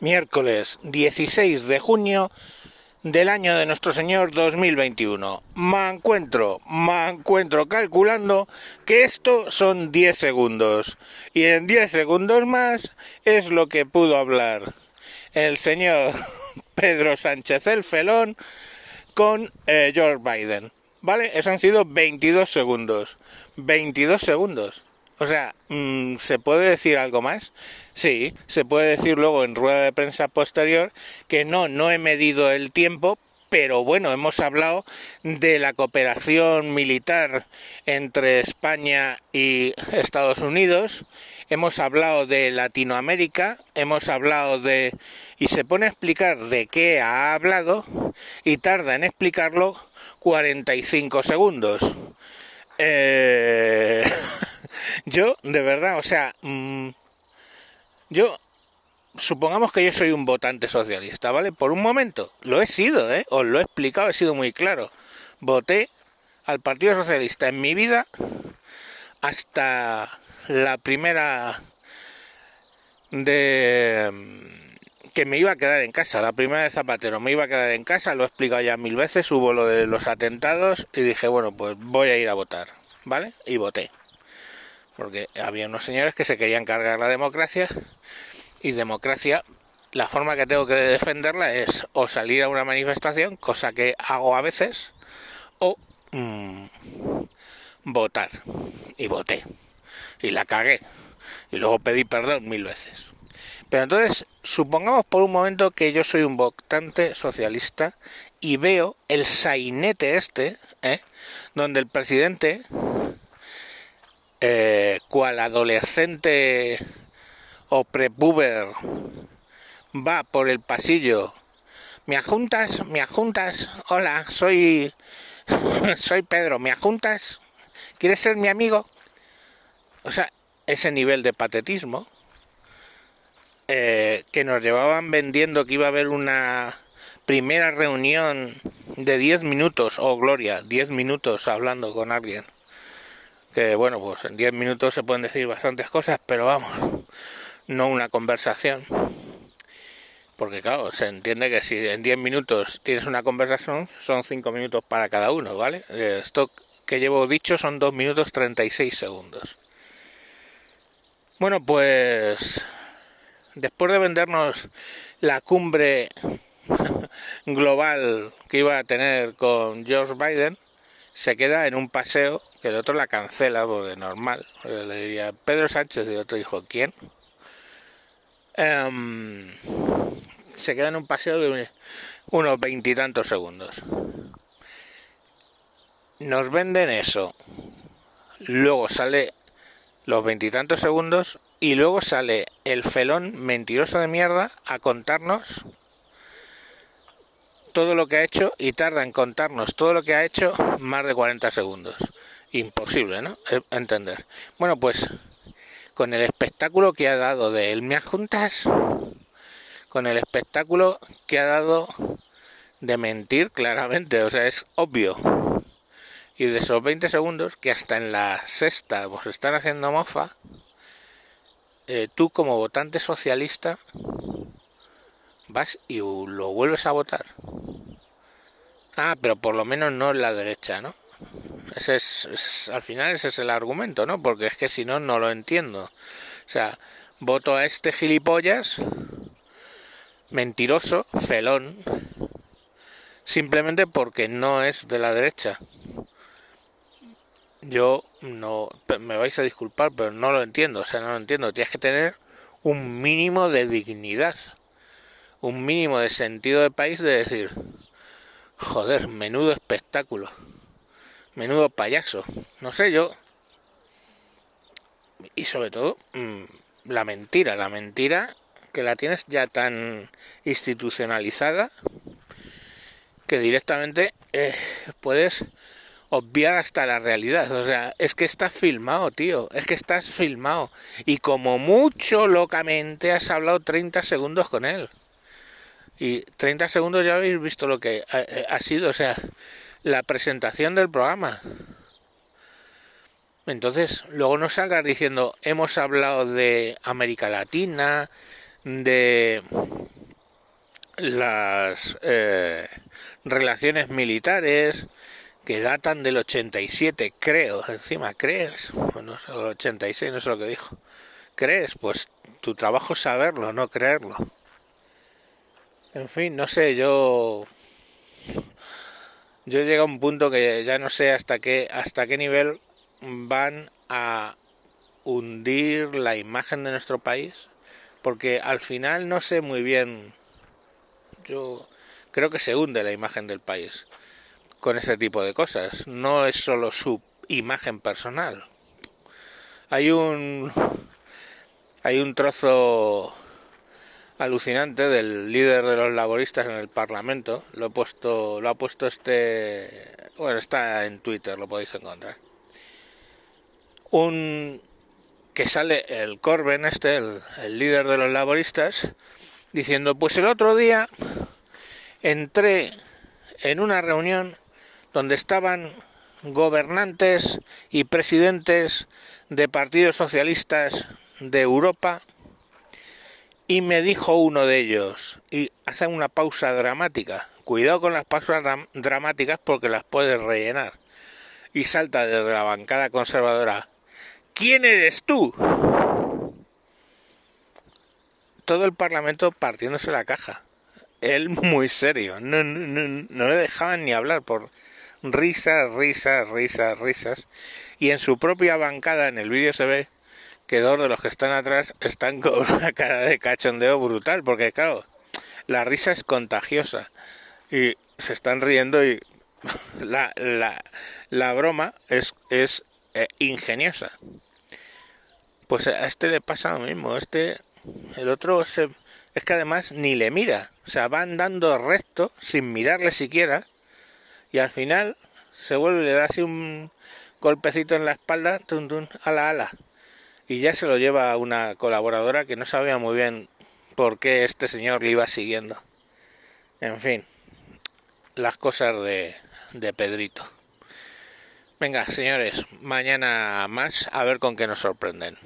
miércoles 16 de junio del año de nuestro Señor 2021. Me encuentro, me encuentro calculando que esto son 10 segundos. Y en 10 segundos más es lo que pudo hablar el señor Pedro Sánchez el Felón con eh, George Biden. ¿Vale? Eso han sido 22 segundos. 22 segundos. O sea, mm, ¿se puede decir algo más? Sí, se puede decir luego en rueda de prensa posterior que no, no he medido el tiempo, pero bueno, hemos hablado de la cooperación militar entre España y Estados Unidos, hemos hablado de Latinoamérica, hemos hablado de... y se pone a explicar de qué ha hablado y tarda en explicarlo 45 segundos. Eh... yo, de verdad, o sea... Mm, yo, supongamos que yo soy un votante socialista, ¿vale? Por un momento, lo he sido, ¿eh? Os lo he explicado, he sido muy claro. Voté al Partido Socialista en mi vida hasta la primera de mm, que me iba a quedar en casa, la primera de Zapatero, me iba a quedar en casa, lo he explicado ya mil veces, hubo lo de los atentados y dije, bueno, pues voy a ir a votar, ¿vale? Y voté porque había unos señores que se querían cargar la democracia y democracia la forma que tengo que defenderla es o salir a una manifestación, cosa que hago a veces, o mm, votar. Y voté. Y la cagué. Y luego pedí perdón mil veces. Pero entonces, supongamos por un momento que yo soy un votante socialista y veo el sainete este, ¿eh? donde el presidente eh, cual adolescente o prepuber va por el pasillo, me ajuntas, me ajuntas, hola, soy soy Pedro, me ajuntas, ¿quieres ser mi amigo? O sea, ese nivel de patetismo eh, que nos llevaban vendiendo que iba a haber una primera reunión de 10 minutos, oh gloria, 10 minutos hablando con alguien que bueno, pues en 10 minutos se pueden decir bastantes cosas, pero vamos, no una conversación. Porque claro, se entiende que si en 10 minutos tienes una conversación, son 5 minutos para cada uno, ¿vale? Esto que llevo dicho son 2 minutos 36 segundos. Bueno, pues después de vendernos la cumbre global que iba a tener con George Biden, se queda en un paseo el otro la cancela, de normal. Le diría Pedro Sánchez y el otro dijo, ¿quién? Em, se queda en un paseo de unos veintitantos segundos. Nos venden eso. Luego sale los veintitantos segundos y luego sale el felón mentiroso de mierda a contarnos todo lo que ha hecho y tarda en contarnos todo lo que ha hecho más de 40 segundos. Imposible, ¿no? Eh, entender. Bueno, pues con el espectáculo que ha dado de él me juntas, con el espectáculo que ha dado de mentir claramente, o sea, es obvio. Y de esos 20 segundos, que hasta en la sexta vos están haciendo mofa, eh, tú como votante socialista vas y lo vuelves a votar. Ah, pero por lo menos no en la derecha, ¿no? Ese es, al final ese es el argumento, ¿no? Porque es que si no, no lo entiendo. O sea, voto a este gilipollas, mentiroso, felón, simplemente porque no es de la derecha. Yo no, me vais a disculpar, pero no lo entiendo, o sea, no lo entiendo. Tienes que tener un mínimo de dignidad un mínimo de sentido de país de decir, joder, menudo espectáculo, menudo payaso, no sé yo. Y sobre todo, mm, la mentira, la mentira que la tienes ya tan institucionalizada que directamente eh, puedes obviar hasta la realidad. O sea, es que estás filmado, tío. Es que estás filmado. Y como mucho locamente has hablado 30 segundos con él. Y 30 segundos ya habéis visto lo que ha, sido, o sea, la presentación del programa. Entonces, luego no salgas diciendo, hemos hablado de América Latina, de las eh, relaciones militares que datan del 87, creo, encima, ¿crees? Bueno, 86, no sé lo que dijo. ¿Crees? Pues tu trabajo es saberlo, no creerlo. En fin, no sé, yo yo llego a un punto que ya no sé hasta qué hasta qué nivel van a hundir la imagen de nuestro país, porque al final no sé muy bien yo creo que se hunde la imagen del país con ese tipo de cosas. No es solo su imagen personal. Hay un hay un trozo alucinante del líder de los laboristas en el Parlamento. Lo he puesto, lo ha puesto este, bueno, está en Twitter, lo podéis encontrar. Un que sale el Corben este, el, el líder de los laboristas, diciendo, pues el otro día entré en una reunión donde estaban gobernantes y presidentes de partidos socialistas de Europa y me dijo uno de ellos, y hace una pausa dramática, cuidado con las pausas dramáticas porque las puedes rellenar, y salta desde la bancada conservadora, ¿quién eres tú? Todo el Parlamento partiéndose la caja. Él muy serio, no, no le dejaban ni hablar por risas, risas, risas, risas. Y en su propia bancada en el vídeo se ve que dos de los que están atrás están con una cara de cachondeo brutal, porque claro, la risa es contagiosa y se están riendo y la, la, la broma es, es eh, ingeniosa. Pues a este le pasa lo mismo, este, el otro se, es que además ni le mira, o sea, va andando recto sin mirarle siquiera y al final se vuelve, le da así un golpecito en la espalda, tun, tun, ala, ala y ya se lo lleva una colaboradora que no sabía muy bien por qué este señor le iba siguiendo. En fin, las cosas de, de Pedrito. Venga, señores, mañana más a ver con qué nos sorprenden.